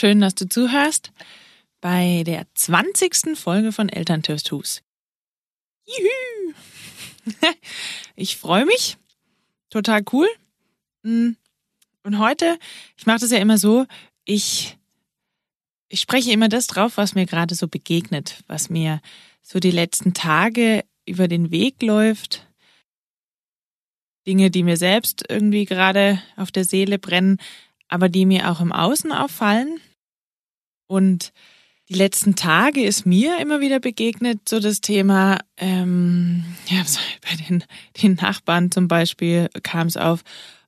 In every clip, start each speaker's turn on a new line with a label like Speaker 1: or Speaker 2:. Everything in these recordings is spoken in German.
Speaker 1: Schön, dass du zuhörst bei der 20. Folge von Elterntattoos. Juhu! Ich freue mich. Total cool. Mm. Und heute, ich mache das ja immer so, ich, ich spreche immer das drauf, was mir gerade so begegnet, was mir so die letzten Tage über den Weg läuft. Dinge, die mir selbst irgendwie gerade auf der Seele brennen, aber die mir auch im Außen auffallen. Und die letzten Tage ist mir immer wieder begegnet, so das Thema, ähm, ja, bei den, den Nachbarn zum Beispiel kam es auf,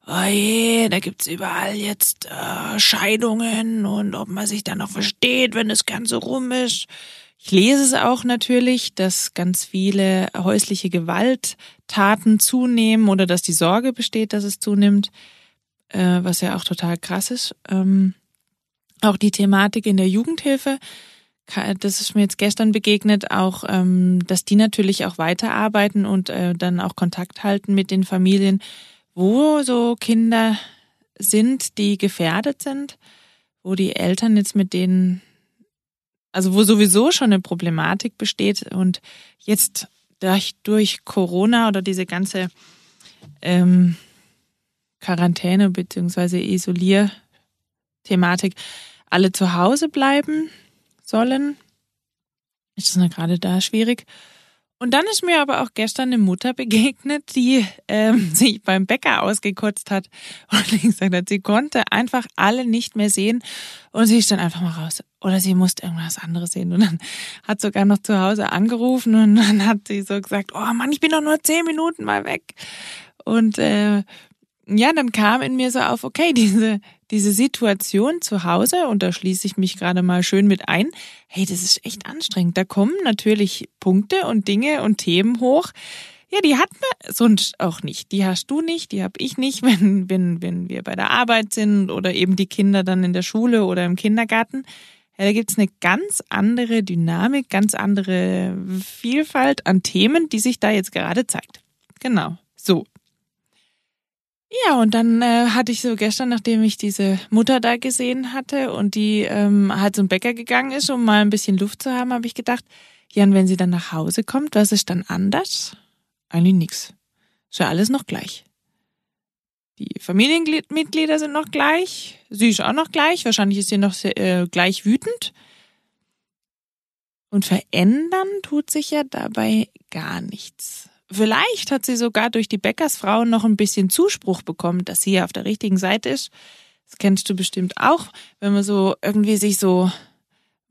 Speaker 1: oh je, da gibt's überall jetzt äh, Scheidungen und ob man sich dann noch versteht, wenn das Ganze rum ist. Ich lese es auch natürlich, dass ganz viele häusliche Gewalttaten zunehmen oder dass die Sorge besteht, dass es zunimmt äh, was ja auch total krass ist. Ähm, auch die Thematik in der Jugendhilfe, das ist mir jetzt gestern begegnet, auch, ähm, dass die natürlich auch weiterarbeiten und äh, dann auch Kontakt halten mit den Familien, wo so Kinder sind, die gefährdet sind, wo die Eltern jetzt mit denen, also wo sowieso schon eine Problematik besteht und jetzt durch, durch Corona oder diese ganze ähm, Quarantäne bzw. Isolierthematik alle zu Hause bleiben sollen. Ist das gerade da schwierig? Und dann ist mir aber auch gestern eine Mutter begegnet, die ähm, sich beim Bäcker ausgekotzt hat und gesagt hat, sie konnte einfach alle nicht mehr sehen und sie ist dann einfach mal raus. Oder sie musste irgendwas anderes sehen. Und dann hat sogar noch zu Hause angerufen und dann hat sie so gesagt, oh Mann, ich bin doch nur zehn Minuten mal weg. Und äh, ja, dann kam in mir so auf, okay, diese, diese Situation zu Hause, und da schließe ich mich gerade mal schön mit ein, hey, das ist echt anstrengend. Da kommen natürlich Punkte und Dinge und Themen hoch. Ja, die hat man sonst auch nicht. Die hast du nicht, die hab ich nicht, wenn, wenn, wenn wir bei der Arbeit sind oder eben die Kinder dann in der Schule oder im Kindergarten. Ja, da gibt's eine ganz andere Dynamik, ganz andere Vielfalt an Themen, die sich da jetzt gerade zeigt. Genau. So, ja, und dann äh, hatte ich so gestern, nachdem ich diese Mutter da gesehen hatte und die ähm, halt zum Bäcker gegangen ist, um mal ein bisschen Luft zu haben, habe ich gedacht, Jan, wenn sie dann nach Hause kommt, was ist dann anders? Eigentlich nix. Ist ja alles noch gleich. Die Familienmitglieder sind noch gleich. Sie ist auch noch gleich. Wahrscheinlich ist sie noch sehr, äh, gleich wütend. Und verändern tut sich ja dabei gar nichts. Vielleicht hat sie sogar durch die Bäckersfrau noch ein bisschen Zuspruch bekommen, dass sie auf der richtigen Seite ist. Das kennst du bestimmt auch, wenn man so irgendwie sich so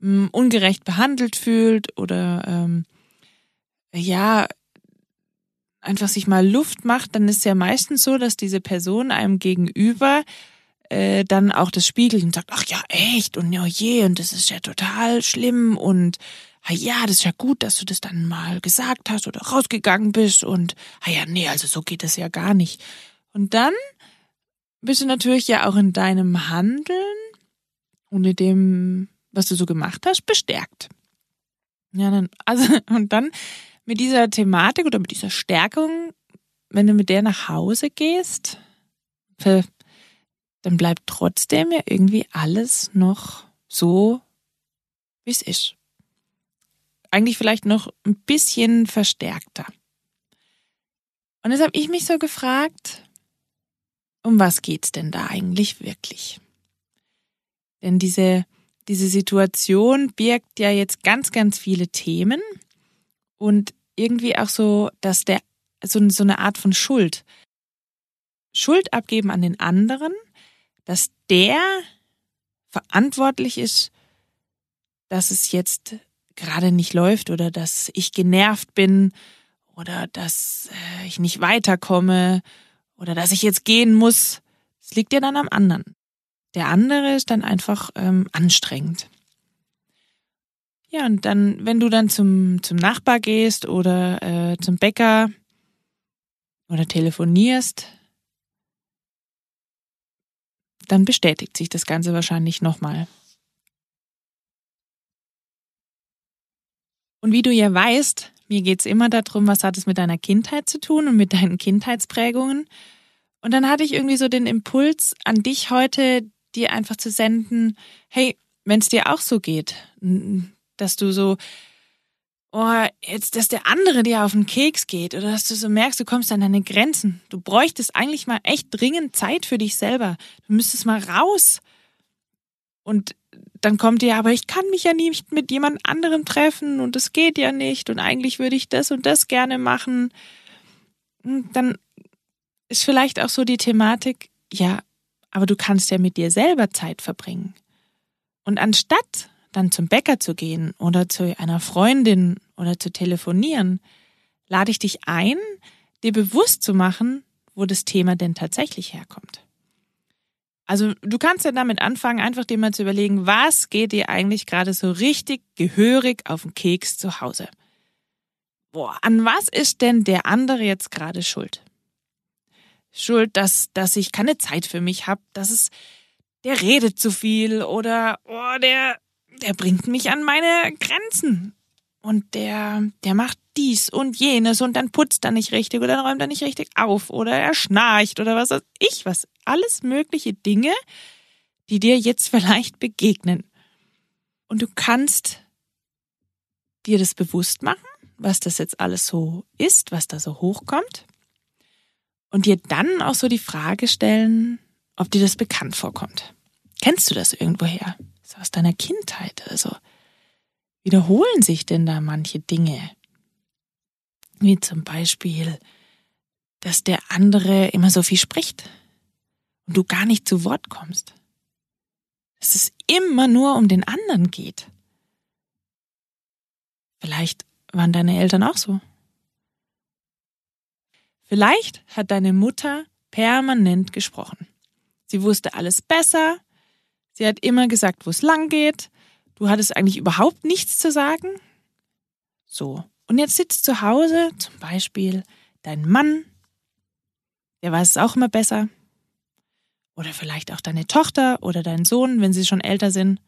Speaker 1: hm, ungerecht behandelt fühlt oder ähm, ja, einfach sich mal Luft macht, dann ist es ja meistens so, dass diese Person einem gegenüber äh, dann auch das spiegelt und sagt, ach ja, echt und ja je und das ist ja total schlimm und ja, das ist ja gut, dass du das dann mal gesagt hast oder rausgegangen bist und, ja, nee, also so geht das ja gar nicht. Und dann bist du natürlich ja auch in deinem Handeln und in dem, was du so gemacht hast, bestärkt. Ja, dann, also, und dann mit dieser Thematik oder mit dieser Stärkung, wenn du mit der nach Hause gehst, dann bleibt trotzdem ja irgendwie alles noch so, wie es ist eigentlich vielleicht noch ein bisschen verstärkter. Und jetzt habe ich mich so gefragt, um was geht's denn da eigentlich wirklich? Denn diese, diese Situation birgt ja jetzt ganz, ganz viele Themen und irgendwie auch so, dass der, so, so eine Art von Schuld. Schuld abgeben an den anderen, dass der verantwortlich ist dass es jetzt gerade nicht läuft oder dass ich genervt bin oder dass äh, ich nicht weiterkomme oder dass ich jetzt gehen muss. Das liegt ja dann am anderen. Der andere ist dann einfach ähm, anstrengend. Ja, und dann, wenn du dann zum, zum Nachbar gehst oder äh, zum Bäcker oder telefonierst, dann bestätigt sich das Ganze wahrscheinlich nochmal. Und wie du ja weißt, mir geht's immer darum, was hat es mit deiner Kindheit zu tun und mit deinen Kindheitsprägungen. Und dann hatte ich irgendwie so den Impuls an dich heute, dir einfach zu senden, hey, wenn es dir auch so geht, dass du so, oh, jetzt, dass der andere dir auf den Keks geht oder dass du so merkst, du kommst an deine Grenzen. Du bräuchtest eigentlich mal echt dringend Zeit für dich selber. Du müsstest mal raus. Und dann kommt dir, aber ich kann mich ja nicht mit jemand anderem treffen und es geht ja nicht und eigentlich würde ich das und das gerne machen. Dann ist vielleicht auch so die Thematik, ja, aber du kannst ja mit dir selber Zeit verbringen. Und anstatt dann zum Bäcker zu gehen oder zu einer Freundin oder zu telefonieren, lade ich dich ein, dir bewusst zu machen, wo das Thema denn tatsächlich herkommt. Also du kannst ja damit anfangen, einfach dir mal zu überlegen, was geht dir eigentlich gerade so richtig gehörig auf den Keks zu Hause? Boah, an was ist denn der andere jetzt gerade schuld? Schuld, dass, dass ich keine Zeit für mich habe, dass es, der redet zu viel oder oh, der, der bringt mich an meine Grenzen. Und der, der macht dies und jenes und dann putzt er nicht richtig oder dann räumt er nicht richtig auf oder er schnarcht oder was weiß ich was. Alles mögliche Dinge, die dir jetzt vielleicht begegnen. Und du kannst dir das bewusst machen, was das jetzt alles so ist, was da so hochkommt und dir dann auch so die Frage stellen, ob dir das bekannt vorkommt. Kennst du das irgendwoher? So aus deiner Kindheit? Also wiederholen sich denn da manche Dinge? Wie zum Beispiel, dass der andere immer so viel spricht und du gar nicht zu Wort kommst. Dass es immer nur um den anderen geht. Vielleicht waren deine Eltern auch so. Vielleicht hat deine Mutter permanent gesprochen. Sie wusste alles besser. Sie hat immer gesagt, wo es lang geht. Du hattest eigentlich überhaupt nichts zu sagen. So. Und jetzt sitzt zu Hause zum Beispiel dein Mann. Der weiß es auch immer besser. Oder vielleicht auch deine Tochter oder dein Sohn, wenn sie schon älter sind.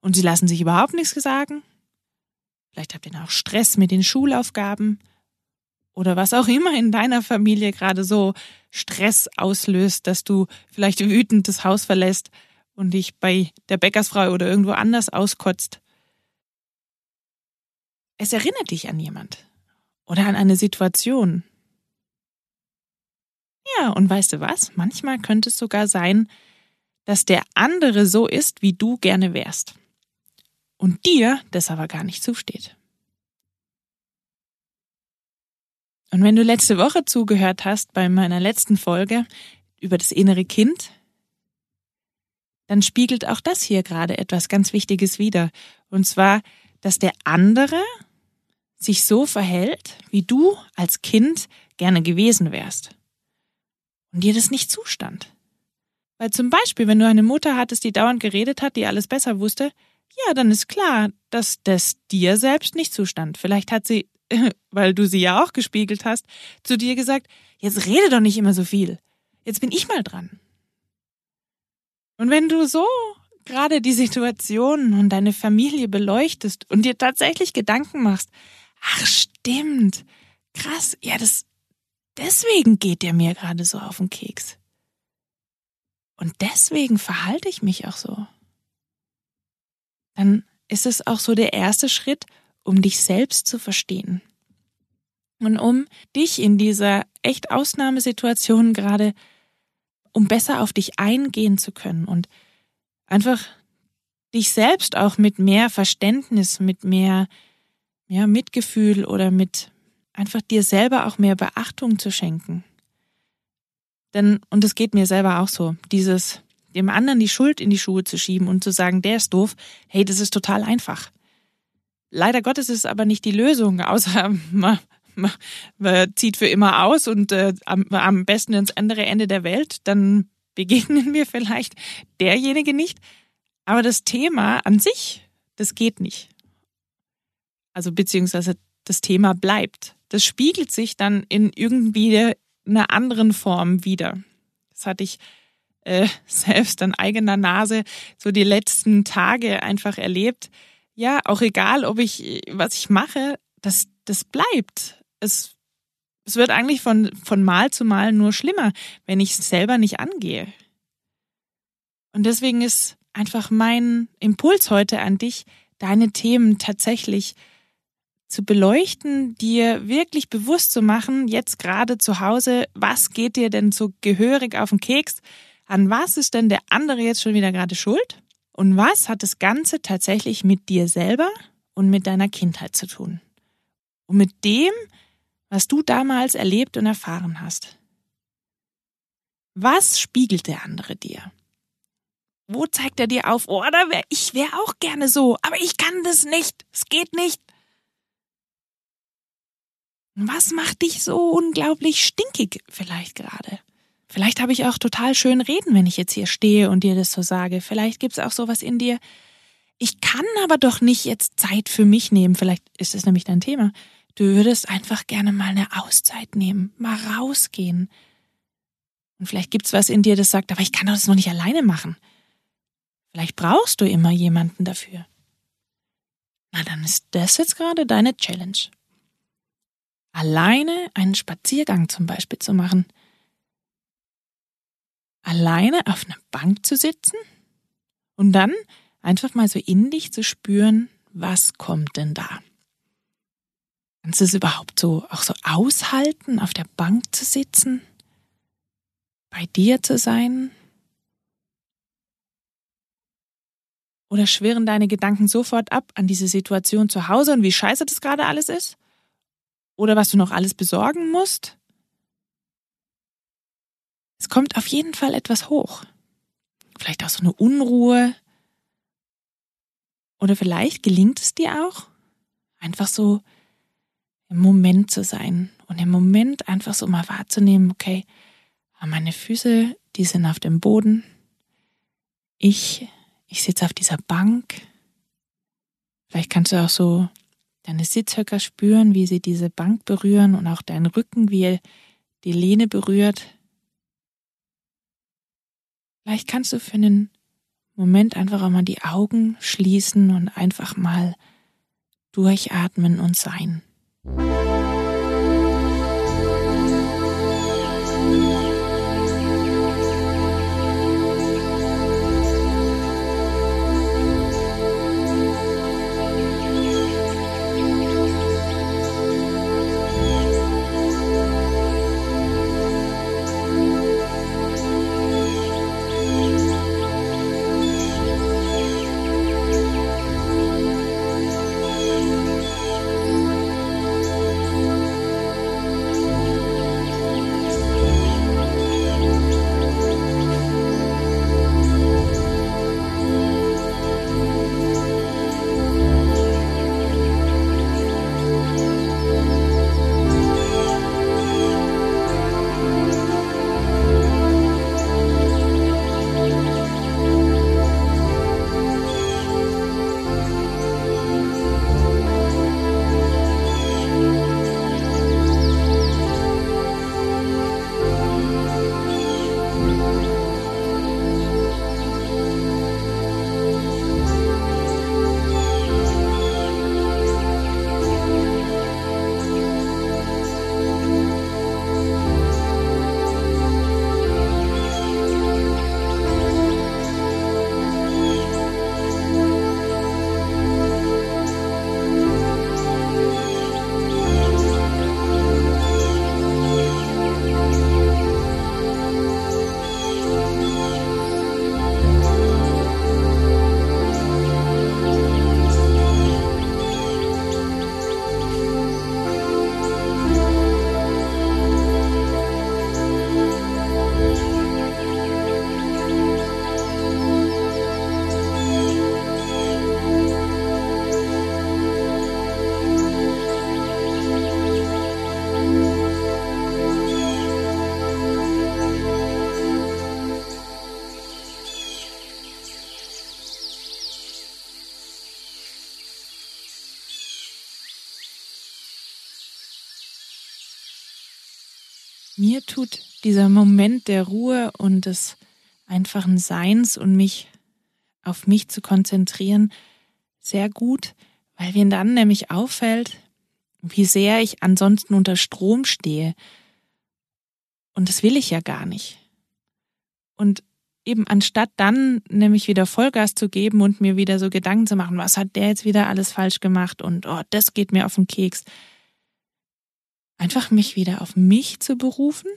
Speaker 1: Und sie lassen sich überhaupt nichts sagen. Vielleicht habt ihr auch Stress mit den Schulaufgaben oder was auch immer in deiner Familie gerade so Stress auslöst, dass du vielleicht wütend das Haus verlässt und dich bei der Bäckersfrau oder irgendwo anders auskotzt. Es erinnert dich an jemand oder an eine Situation. Ja, und weißt du was? Manchmal könnte es sogar sein, dass der andere so ist, wie du gerne wärst. Und dir das aber gar nicht zusteht. Und wenn du letzte Woche zugehört hast bei meiner letzten Folge über das innere Kind, dann spiegelt auch das hier gerade etwas ganz Wichtiges wider. Und zwar, dass der andere sich so verhält, wie du als Kind gerne gewesen wärst. Und dir das nicht zustand. Weil zum Beispiel, wenn du eine Mutter hattest, die dauernd geredet hat, die alles besser wusste, ja, dann ist klar, dass das dir selbst nicht zustand. Vielleicht hat sie weil du sie ja auch gespiegelt hast, zu dir gesagt, jetzt rede doch nicht immer so viel. Jetzt bin ich mal dran. Und wenn du so gerade die Situation und deine Familie beleuchtest und dir tatsächlich Gedanken machst, ach stimmt, krass, ja, das, deswegen geht der mir gerade so auf den Keks. Und deswegen verhalte ich mich auch so. Dann ist es auch so der erste Schritt, um dich selbst zu verstehen. Und um dich in dieser echt Ausnahmesituation gerade, um besser auf dich eingehen zu können und einfach dich selbst auch mit mehr Verständnis, mit mehr ja, Mitgefühl oder mit einfach dir selber auch mehr Beachtung zu schenken. Denn, und es geht mir selber auch so, dieses dem anderen die Schuld in die Schuhe zu schieben und zu sagen, der ist doof, hey, das ist total einfach. Leider Gottes ist es aber nicht die Lösung, außer man, man, zieht für immer aus und äh, am, am besten ins andere Ende der Welt, dann begegnen wir vielleicht derjenige nicht. Aber das Thema an sich, das geht nicht. Also beziehungsweise das Thema bleibt. Das spiegelt sich dann in irgendwie einer anderen Form wieder. Das hatte ich äh, selbst an eigener Nase so die letzten Tage einfach erlebt. Ja, auch egal, ob ich, was ich mache, das, das bleibt. Es, es wird eigentlich von, von Mal zu Mal nur schlimmer, wenn ich es selber nicht angehe. Und deswegen ist einfach mein Impuls heute an dich, deine Themen tatsächlich zu beleuchten, dir wirklich bewusst zu machen, jetzt gerade zu Hause, was geht dir denn so gehörig auf den Keks? An was ist denn der andere jetzt schon wieder gerade schuld? Und was hat das Ganze tatsächlich mit dir selber und mit deiner Kindheit zu tun? Und mit dem, was du damals erlebt und erfahren hast. Was spiegelt der andere dir? Wo zeigt er dir auf, oh, da wär, ich wäre auch gerne so, aber ich kann das nicht, es geht nicht. Was macht dich so unglaublich stinkig vielleicht gerade? Vielleicht habe ich auch total schön reden, wenn ich jetzt hier stehe und dir das so sage. Vielleicht gibt es auch sowas in dir. Ich kann aber doch nicht jetzt Zeit für mich nehmen. Vielleicht ist es nämlich dein Thema. Du würdest einfach gerne mal eine Auszeit nehmen, mal rausgehen. Und vielleicht gibt es was in dir, das sagt, aber ich kann das noch nicht alleine machen. Vielleicht brauchst du immer jemanden dafür. Na, dann ist das jetzt gerade deine Challenge alleine einen Spaziergang zum Beispiel zu machen, alleine auf einer Bank zu sitzen und dann einfach mal so in dich zu spüren, was kommt denn da? Kannst du es überhaupt so auch so aushalten, auf der Bank zu sitzen, bei dir zu sein? Oder schwirren deine Gedanken sofort ab an diese Situation zu Hause und wie scheiße das gerade alles ist? oder was du noch alles besorgen musst. Es kommt auf jeden Fall etwas hoch. Vielleicht auch so eine Unruhe. Oder vielleicht gelingt es dir auch, einfach so im Moment zu sein und im Moment einfach so mal wahrzunehmen, okay, meine Füße, die sind auf dem Boden. Ich, ich sitze auf dieser Bank. Vielleicht kannst du auch so deine Sitzhöcker spüren, wie sie diese Bank berühren und auch deinen Rücken, wie er die Lehne berührt. Vielleicht kannst du für einen Moment einfach auch mal die Augen schließen und einfach mal durchatmen und sein. Bye. Mir tut dieser Moment der Ruhe und des einfachen Seins und mich auf mich zu konzentrieren sehr gut, weil mir dann nämlich auffällt, wie sehr ich ansonsten unter Strom stehe. Und das will ich ja gar nicht. Und eben anstatt dann nämlich wieder Vollgas zu geben und mir wieder so Gedanken zu machen, was hat der jetzt wieder alles falsch gemacht und oh, das geht mir auf den Keks. Einfach mich wieder auf mich zu berufen,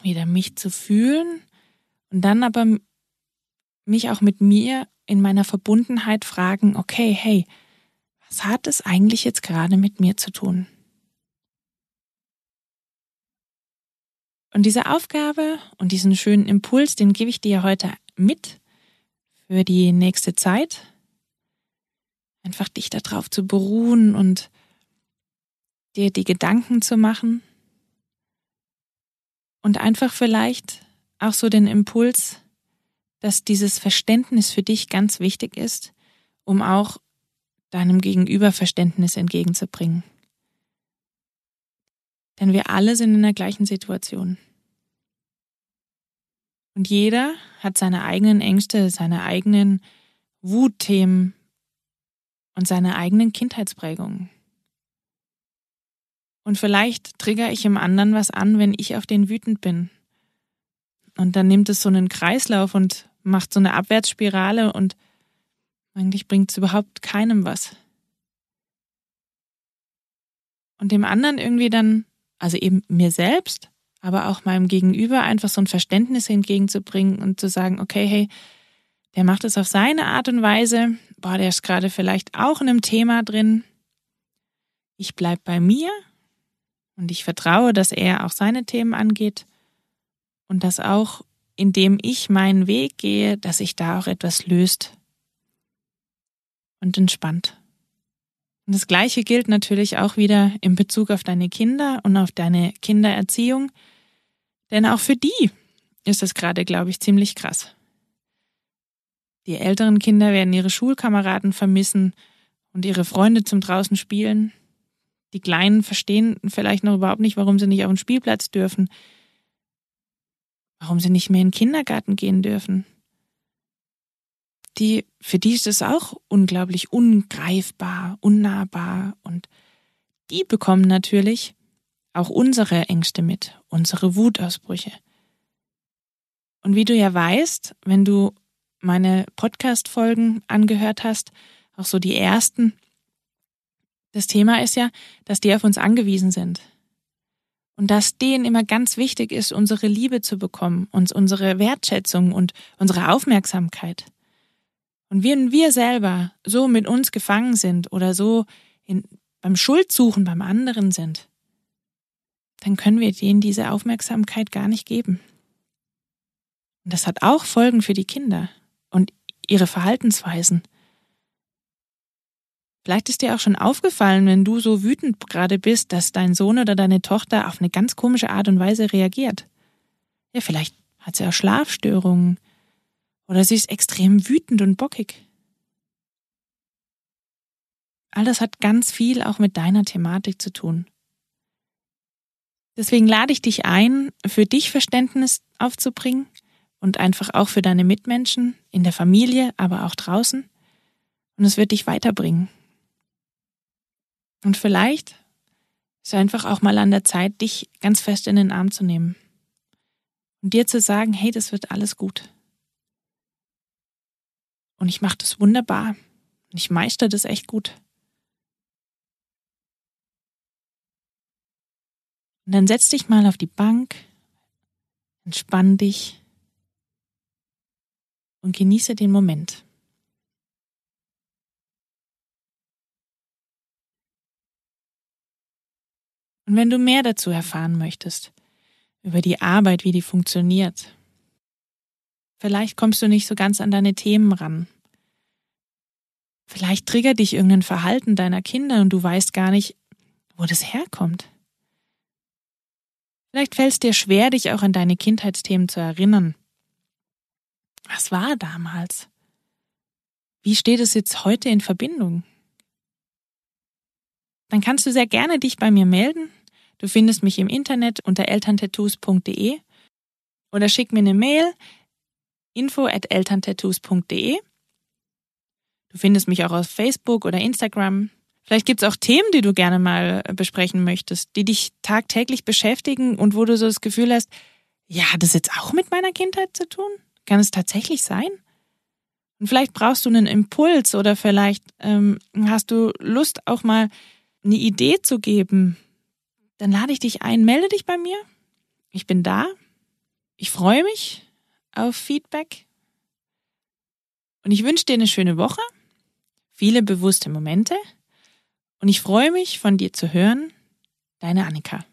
Speaker 1: wieder mich zu fühlen und dann aber mich auch mit mir in meiner Verbundenheit fragen, okay, hey, was hat es eigentlich jetzt gerade mit mir zu tun? Und diese Aufgabe und diesen schönen Impuls, den gebe ich dir heute mit für die nächste Zeit. Einfach dich darauf zu beruhen und dir die Gedanken zu machen und einfach vielleicht auch so den Impuls, dass dieses Verständnis für dich ganz wichtig ist, um auch deinem Gegenüber Verständnis entgegenzubringen. Denn wir alle sind in der gleichen Situation. Und jeder hat seine eigenen Ängste, seine eigenen Wutthemen und seine eigenen Kindheitsprägungen. Und vielleicht trigger ich im anderen was an, wenn ich auf den wütend bin. Und dann nimmt es so einen Kreislauf und macht so eine Abwärtsspirale und eigentlich bringt es überhaupt keinem was. Und dem anderen irgendwie dann, also eben mir selbst, aber auch meinem Gegenüber einfach so ein Verständnis entgegenzubringen und zu sagen, okay, hey, der macht es auf seine Art und Weise, boah, der ist gerade vielleicht auch in einem Thema drin. Ich bleib bei mir und ich vertraue, dass er auch seine Themen angeht und dass auch, indem ich meinen Weg gehe, dass sich da auch etwas löst und entspannt. Und das Gleiche gilt natürlich auch wieder in Bezug auf deine Kinder und auf deine Kindererziehung. Denn auch für die ist es gerade, glaube ich, ziemlich krass. Die älteren Kinder werden ihre Schulkameraden vermissen und ihre Freunde zum draußen spielen. Die Kleinen verstehen vielleicht noch überhaupt nicht, warum sie nicht auf den Spielplatz dürfen, warum sie nicht mehr in den Kindergarten gehen dürfen. Die, für die ist es auch unglaublich ungreifbar, unnahbar. Und die bekommen natürlich auch unsere Ängste mit, unsere Wutausbrüche. Und wie du ja weißt, wenn du meine Podcast-Folgen angehört hast, auch so die ersten, das Thema ist ja, dass die auf uns angewiesen sind. Und dass denen immer ganz wichtig ist, unsere Liebe zu bekommen, uns unsere Wertschätzung und unsere Aufmerksamkeit. Und wenn wir selber so mit uns gefangen sind oder so in, beim Schuldsuchen beim anderen sind, dann können wir denen diese Aufmerksamkeit gar nicht geben. Und das hat auch Folgen für die Kinder und ihre Verhaltensweisen. Vielleicht ist dir auch schon aufgefallen, wenn du so wütend gerade bist, dass dein Sohn oder deine Tochter auf eine ganz komische Art und Weise reagiert. Ja, vielleicht hat sie auch Schlafstörungen oder sie ist extrem wütend und bockig. All das hat ganz viel auch mit deiner Thematik zu tun. Deswegen lade ich dich ein, für dich Verständnis aufzubringen und einfach auch für deine Mitmenschen in der Familie, aber auch draußen. Und es wird dich weiterbringen. Und vielleicht ist einfach auch mal an der Zeit, dich ganz fest in den Arm zu nehmen und dir zu sagen, hey, das wird alles gut. Und ich mache das wunderbar. Und ich meister das echt gut. Und dann setz dich mal auf die Bank, entspann dich und genieße den Moment. Und wenn du mehr dazu erfahren möchtest, über die Arbeit, wie die funktioniert, Vielleicht kommst du nicht so ganz an deine Themen ran. Vielleicht triggert dich irgendein Verhalten deiner Kinder und du weißt gar nicht, wo das herkommt. Vielleicht fällt es dir schwer, dich auch an deine Kindheitsthemen zu erinnern. Was war damals? Wie steht es jetzt heute in Verbindung? Dann kannst du sehr gerne dich bei mir melden. Du findest mich im Internet unter elterntattoos.de oder schick mir eine Mail info at elterntattoos.de. Du findest mich auch auf Facebook oder Instagram. Vielleicht gibt es auch Themen, die du gerne mal besprechen möchtest, die dich tagtäglich beschäftigen und wo du so das Gefühl hast, ja, hat das jetzt auch mit meiner Kindheit zu tun? Kann es tatsächlich sein? Und vielleicht brauchst du einen Impuls oder vielleicht ähm, hast du Lust, auch mal eine Idee zu geben. Dann lade ich dich ein, melde dich bei mir. Ich bin da. Ich freue mich auf Feedback. Und ich wünsche dir eine schöne Woche, viele bewusste Momente. Und ich freue mich, von dir zu hören. Deine Annika.